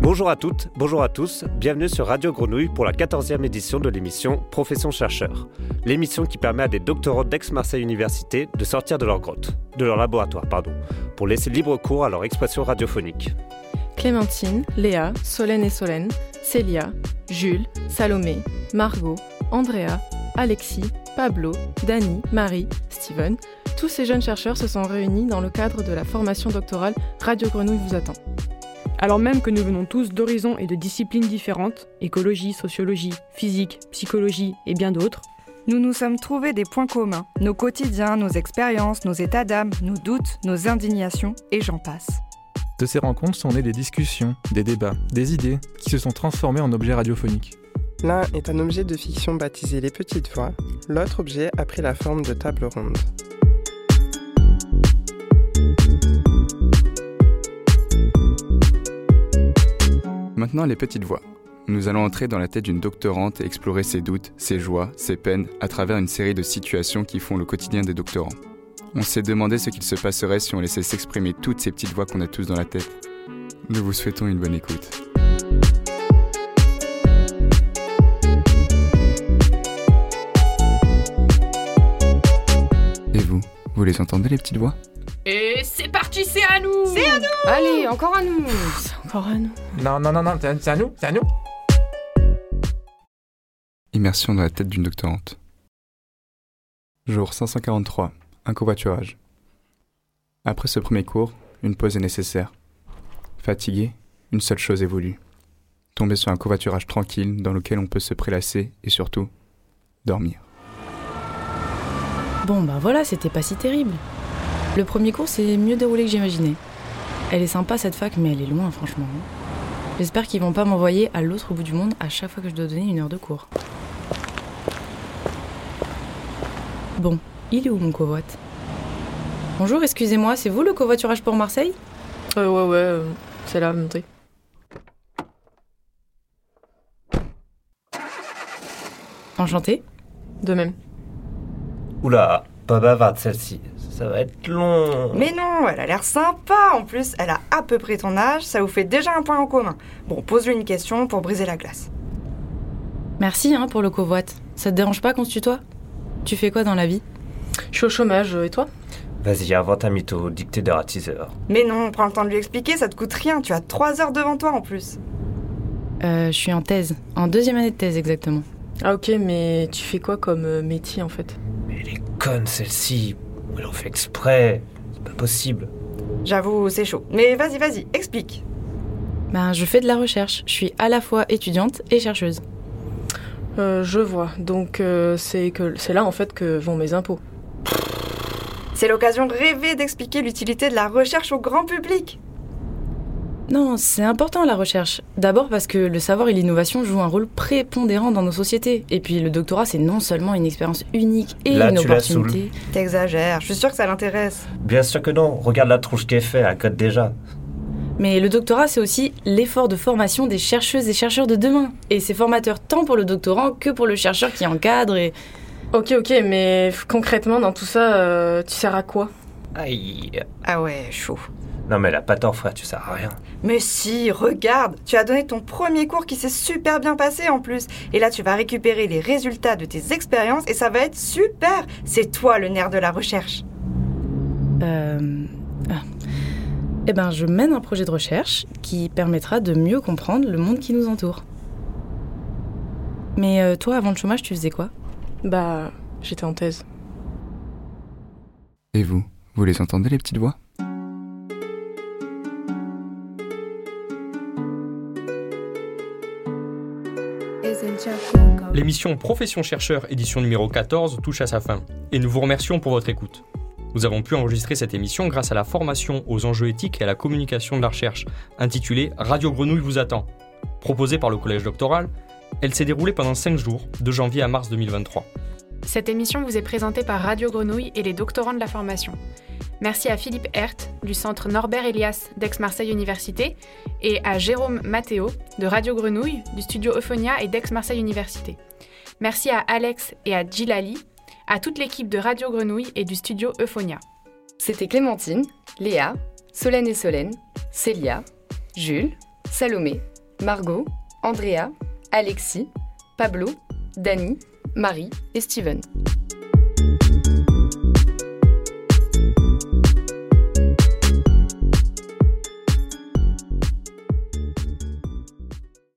Bonjour à toutes, bonjour à tous, bienvenue sur Radio Grenouille pour la 14e édition de l'émission Profession chercheur. L'émission qui permet à des doctorants d'Aix-Marseille Université de sortir de leur grotte, de leur laboratoire, pardon, pour laisser libre cours à leur expression radiophonique. Clémentine, Léa, Solène et Solène, Célia, Jules, Salomé, Margot, Andrea, Alexis, Pablo, Dani, Marie, Steven, tous ces jeunes chercheurs se sont réunis dans le cadre de la formation doctorale Radio Grenouille vous attend. Alors même que nous venons tous d'horizons et de disciplines différentes, écologie, sociologie, physique, psychologie et bien d'autres, nous nous sommes trouvés des points communs, nos quotidiens, nos expériences, nos états d'âme, nos doutes, nos indignations, et j'en passe. De ces rencontres sont nées des discussions, des débats, des idées qui se sont transformées en objets radiophoniques. L'un est un objet de fiction baptisé Les Petites Voix, l'autre objet a pris la forme de table ronde. Maintenant, les petites voix. Nous allons entrer dans la tête d'une doctorante et explorer ses doutes, ses joies, ses peines à travers une série de situations qui font le quotidien des doctorants. On s'est demandé ce qu'il se passerait si on laissait s'exprimer toutes ces petites voix qu'on a tous dans la tête. Nous vous souhaitons une bonne écoute. Et vous, vous les entendez les petites voix? Et c'est parti, c'est à nous C'est à nous Allez, encore à nous C'est encore à nous. Non, non, non, non, c'est à nous, c'est à nous. Immersion dans la tête d'une doctorante. Jour 543. Un covoiturage. Après ce premier cours, une pause est nécessaire. Fatigué, une seule chose est voulue. Tomber sur un covoiturage tranquille dans lequel on peut se prélasser et surtout dormir. Bon bah voilà, c'était pas si terrible. Le premier cours s'est mieux déroulé que j'imaginais. Elle est sympa cette fac, mais elle est loin franchement. J'espère qu'ils vont pas m'envoyer à l'autre bout du monde à chaque fois que je dois donner une heure de cours. Bon, il est où mon covoit Bonjour, excusez-moi, c'est vous le covoiturage pour Marseille? Euh, ouais, ouais, euh, c'est là, montée. Enchanté. De même. Oula, pas bavarde celle-ci, ça va être long. Mais non, elle a l'air sympa en plus, elle a à peu près ton âge, ça vous fait déjà un point en commun. Bon, pose-lui une question pour briser la glace. Merci hein, pour le covoit. Ça te dérange pas qu'on se tutoie? Tu fais quoi dans la vie? Je suis au chômage, euh, et toi? Vas-y, invente un mytho, dictée de ratiseur. Mais non, prends le temps de lui expliquer, ça te coûte rien, tu as trois heures devant toi en plus. euh, Je suis en thèse, en deuxième année de thèse exactement. Ah ok, mais tu fais quoi comme euh, métier en fait? Mais elle est conne celle-ci, elle en fait exprès, c'est pas possible. J'avoue, c'est chaud. Mais vas-y, vas-y, explique. Ben, je fais de la recherche. Je suis à la fois étudiante et chercheuse. euh, Je vois, donc euh, c'est que c'est là en fait que vont mes impôts. C'est l'occasion rêvée d'expliquer l'utilité de la recherche au grand public. Non, c'est important la recherche. D'abord parce que le savoir et l'innovation jouent un rôle prépondérant dans nos sociétés. Et puis le doctorat, c'est non seulement une expérience unique et Là, une tu la opportunité. T'exagères, je suis sûre que ça l'intéresse. Bien sûr que non, regarde la tronche qu'elle fait, elle code déjà. Mais le doctorat, c'est aussi l'effort de formation des chercheuses et chercheurs de demain. Et c'est formateur tant pour le doctorant que pour le chercheur qui encadre et... Ok, ok, mais concrètement dans tout ça, euh, tu sers à quoi? Aïe. Ah ouais, chaud. Non mais elle a pas tort frère, tu sers à rien. Mais si, regarde, tu as donné ton premier cours qui s'est super bien passé en plus. Et là, tu vas récupérer les résultats de tes expériences et ça va être super. C'est toi le nerf de la recherche. Euh... ah. Eh ben, je mène un projet de recherche qui permettra de mieux comprendre le monde qui nous entoure. Mais euh, toi, avant le chômage, tu faisais quoi? Bah, j'étais en thèse. Et vous, vous les entendez les petites voix? L'émission Profession chercheur édition numéro 14 touche à sa fin et nous vous remercions pour votre écoute. Nous avons pu enregistrer cette émission grâce à la formation aux enjeux éthiques et à la communication de la recherche intitulée Radio Grenouille vous attend. Proposée par le collège doctoral, elle s'est déroulée pendant 5 jours, de janvier à mars 2023. Cette émission vous est présentée par Radio Grenouille et les doctorants de la formation. Merci à Philippe Hert du centre Norbert Elias d'Aix-Marseille Université et à Jérôme Matteo de Radio Grenouille du studio Euphonia et d'Aix-Marseille Université. Merci à Alex et à Gilali, à toute l'équipe de Radio Grenouille et du studio Euphonia. C'était Clémentine, Léa, Solène et Solène, Célia, Jules, Salomé, Margot, Andrea, Alexis, Pablo, Dany, Marie et Steven.